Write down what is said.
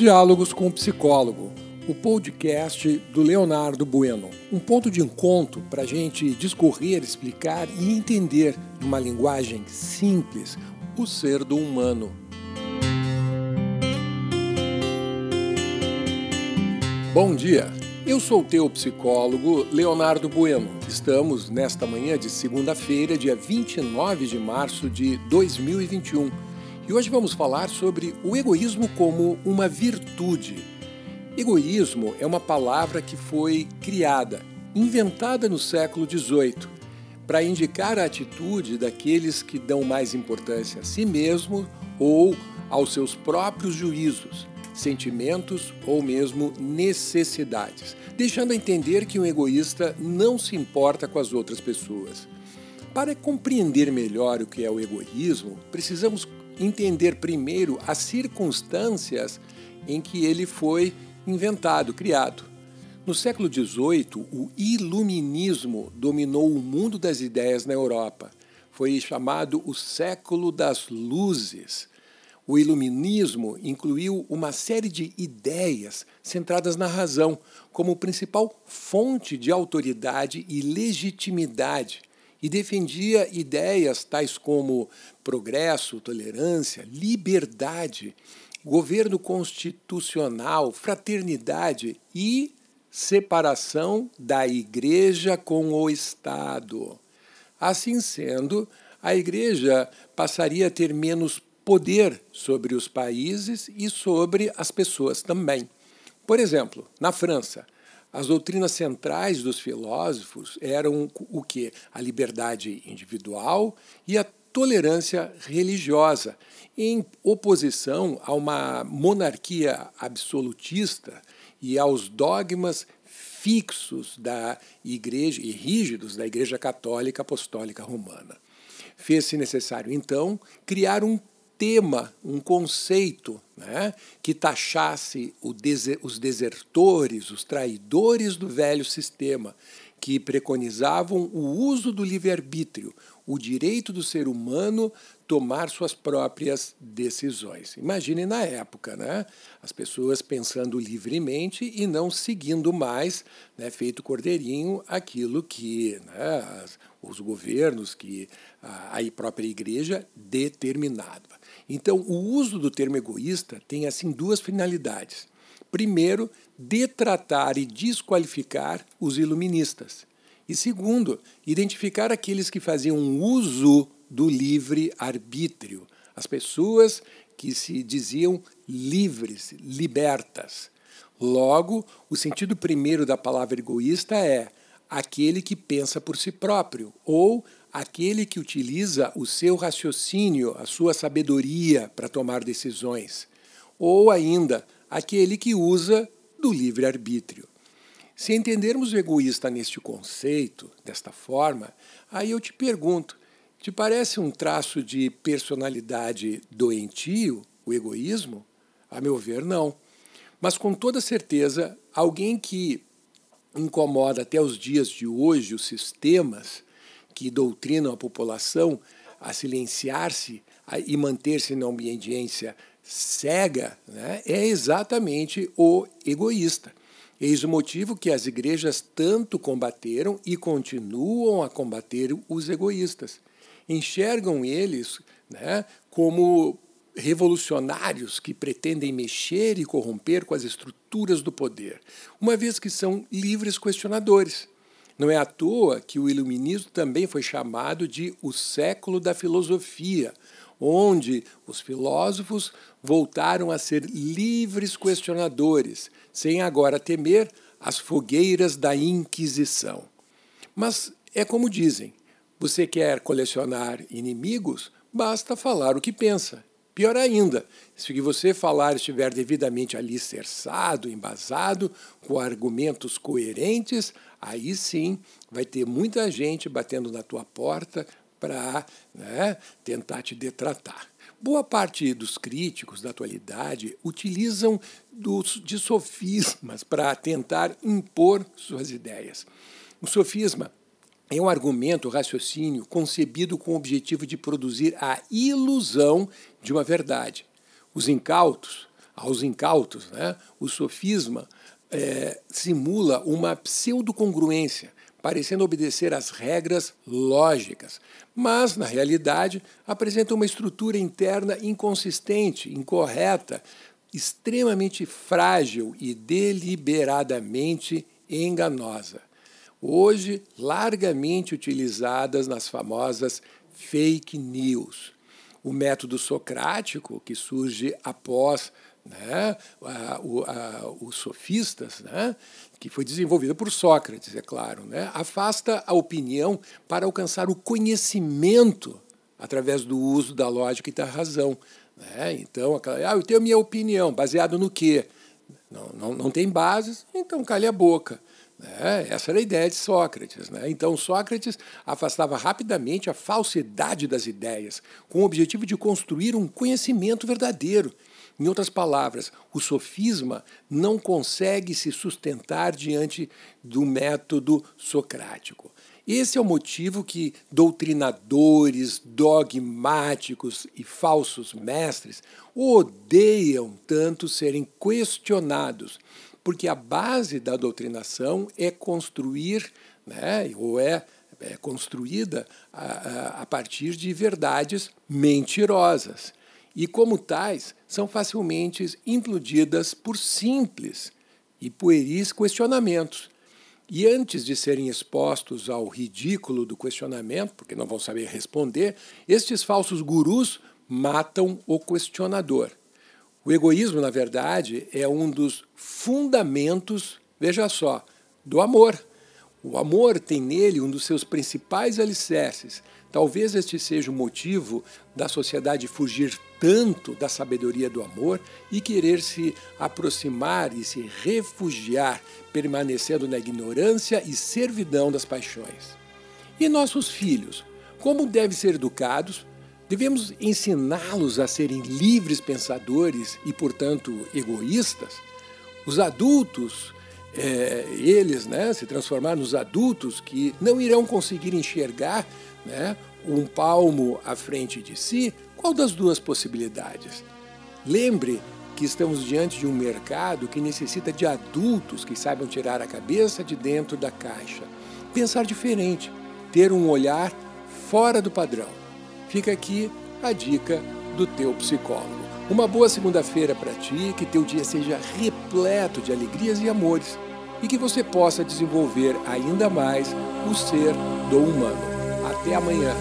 Diálogos com o Psicólogo, o podcast do Leonardo Bueno. Um ponto de encontro para a gente discorrer, explicar e entender, numa linguagem simples, o ser do humano. Bom dia, eu sou o teu psicólogo Leonardo Bueno. Estamos nesta manhã de segunda-feira, dia 29 de março de 2021 e hoje vamos falar sobre o egoísmo como uma virtude. Egoísmo é uma palavra que foi criada, inventada no século XVIII, para indicar a atitude daqueles que dão mais importância a si mesmo ou aos seus próprios juízos, sentimentos ou mesmo necessidades, deixando a entender que um egoísta não se importa com as outras pessoas. Para compreender melhor o que é o egoísmo, precisamos entender primeiro as circunstâncias em que ele foi inventado, criado. No século XVIII, o iluminismo dominou o mundo das ideias na Europa. Foi chamado o século das luzes. O iluminismo incluiu uma série de ideias centradas na razão como principal fonte de autoridade e legitimidade e defendia ideias tais como progresso, tolerância, liberdade, governo constitucional, fraternidade e separação da Igreja com o Estado. Assim sendo, a Igreja passaria a ter menos poder sobre os países e sobre as pessoas também. Por exemplo, na França, as doutrinas centrais dos filósofos eram o que? A liberdade individual e a tolerância religiosa, em oposição a uma monarquia absolutista e aos dogmas fixos da igreja e rígidos da Igreja Católica Apostólica Romana. Fez-se necessário, então, criar um tema, um conceito né, que taxasse os desertores, os traidores do velho sistema, que preconizavam o uso do livre-arbítrio, o direito do ser humano tomar suas próprias decisões. Imagine na época, né? As pessoas pensando livremente e não seguindo mais, né, feito cordeirinho, aquilo que né, os governos, que a, a própria igreja determinava. Então, o uso do termo egoísta tem assim duas finalidades. Primeiro, detratar e desqualificar os iluministas. E segundo, identificar aqueles que faziam uso do livre arbítrio, as pessoas que se diziam livres, libertas. Logo, o sentido primeiro da palavra egoísta é aquele que pensa por si próprio ou aquele que utiliza o seu raciocínio, a sua sabedoria para tomar decisões, ou ainda aquele que usa do livre-arbítrio. Se entendermos o egoísta neste conceito, desta forma, aí eu te pergunto: te parece um traço de personalidade doentio, o egoísmo? A meu ver, não. Mas com toda certeza, alguém que incomoda até os dias de hoje os sistemas que doutrinam a população a silenciar-se e manter-se na obediência cega, né, é exatamente o egoísta. Eis o motivo que as igrejas tanto combateram e continuam a combater os egoístas. Enxergam eles né, como revolucionários que pretendem mexer e corromper com as estruturas do poder, uma vez que são livres questionadores. Não é à toa que o iluminismo também foi chamado de o século da filosofia, onde os filósofos voltaram a ser livres questionadores, sem agora temer as fogueiras da Inquisição. Mas é como dizem: você quer colecionar inimigos? Basta falar o que pensa. Pior ainda, se você falar estiver devidamente alicerçado, embasado, com argumentos coerentes, aí sim vai ter muita gente batendo na tua porta para né, tentar te detratar. Boa parte dos críticos da atualidade utilizam dos, de sofismas para tentar impor suas ideias. O sofisma é um argumento, raciocínio concebido com o objetivo de produzir a ilusão de uma verdade. Os incautos, aos incautos, né, o sofisma é, simula uma pseudocongruência, parecendo obedecer às regras lógicas, mas, na realidade, apresenta uma estrutura interna inconsistente, incorreta, extremamente frágil e deliberadamente enganosa. Hoje, largamente utilizadas nas famosas fake news. O método socrático, que surge após né, a, a, os sofistas, né, que foi desenvolvida por Sócrates, é claro, né, afasta a opinião para alcançar o conhecimento através do uso da lógica e da razão. Né? Então, ah, eu tenho minha opinião, baseado no quê? Não, não, não tem bases, então calhe a boca. Né? Essa era a ideia de Sócrates. Né? Então, Sócrates afastava rapidamente a falsidade das ideias, com o objetivo de construir um conhecimento verdadeiro. Em outras palavras, o sofisma não consegue se sustentar diante do método socrático. Esse é o motivo que doutrinadores, dogmáticos e falsos mestres odeiam tanto serem questionados, porque a base da doutrinação é construir, né, ou é, é construída a, a, a partir de verdades mentirosas. E, como tais, são facilmente implodidas por simples e pueris questionamentos e antes de serem expostos ao ridículo do questionamento, porque não vão saber responder, estes falsos gurus matam o questionador. O egoísmo, na verdade, é um dos fundamentos, veja só, do amor. O amor tem nele um dos seus principais alicerces. Talvez este seja o motivo da sociedade fugir tanto da sabedoria do amor e querer se aproximar e se refugiar, permanecendo na ignorância e servidão das paixões. E nossos filhos, como devem ser educados? Devemos ensiná-los a serem livres pensadores e, portanto, egoístas? Os adultos é, eles né, se transformar nos adultos que não irão conseguir enxergar né, um palmo à frente de si, qual das duas possibilidades? Lembre que estamos diante de um mercado que necessita de adultos que saibam tirar a cabeça de dentro da caixa, pensar diferente, ter um olhar fora do padrão. Fica aqui a dica do teu psicólogo. Uma boa segunda-feira para ti, que teu dia seja repleto de alegrias e amores e que você possa desenvolver ainda mais o ser do humano. Até amanhã.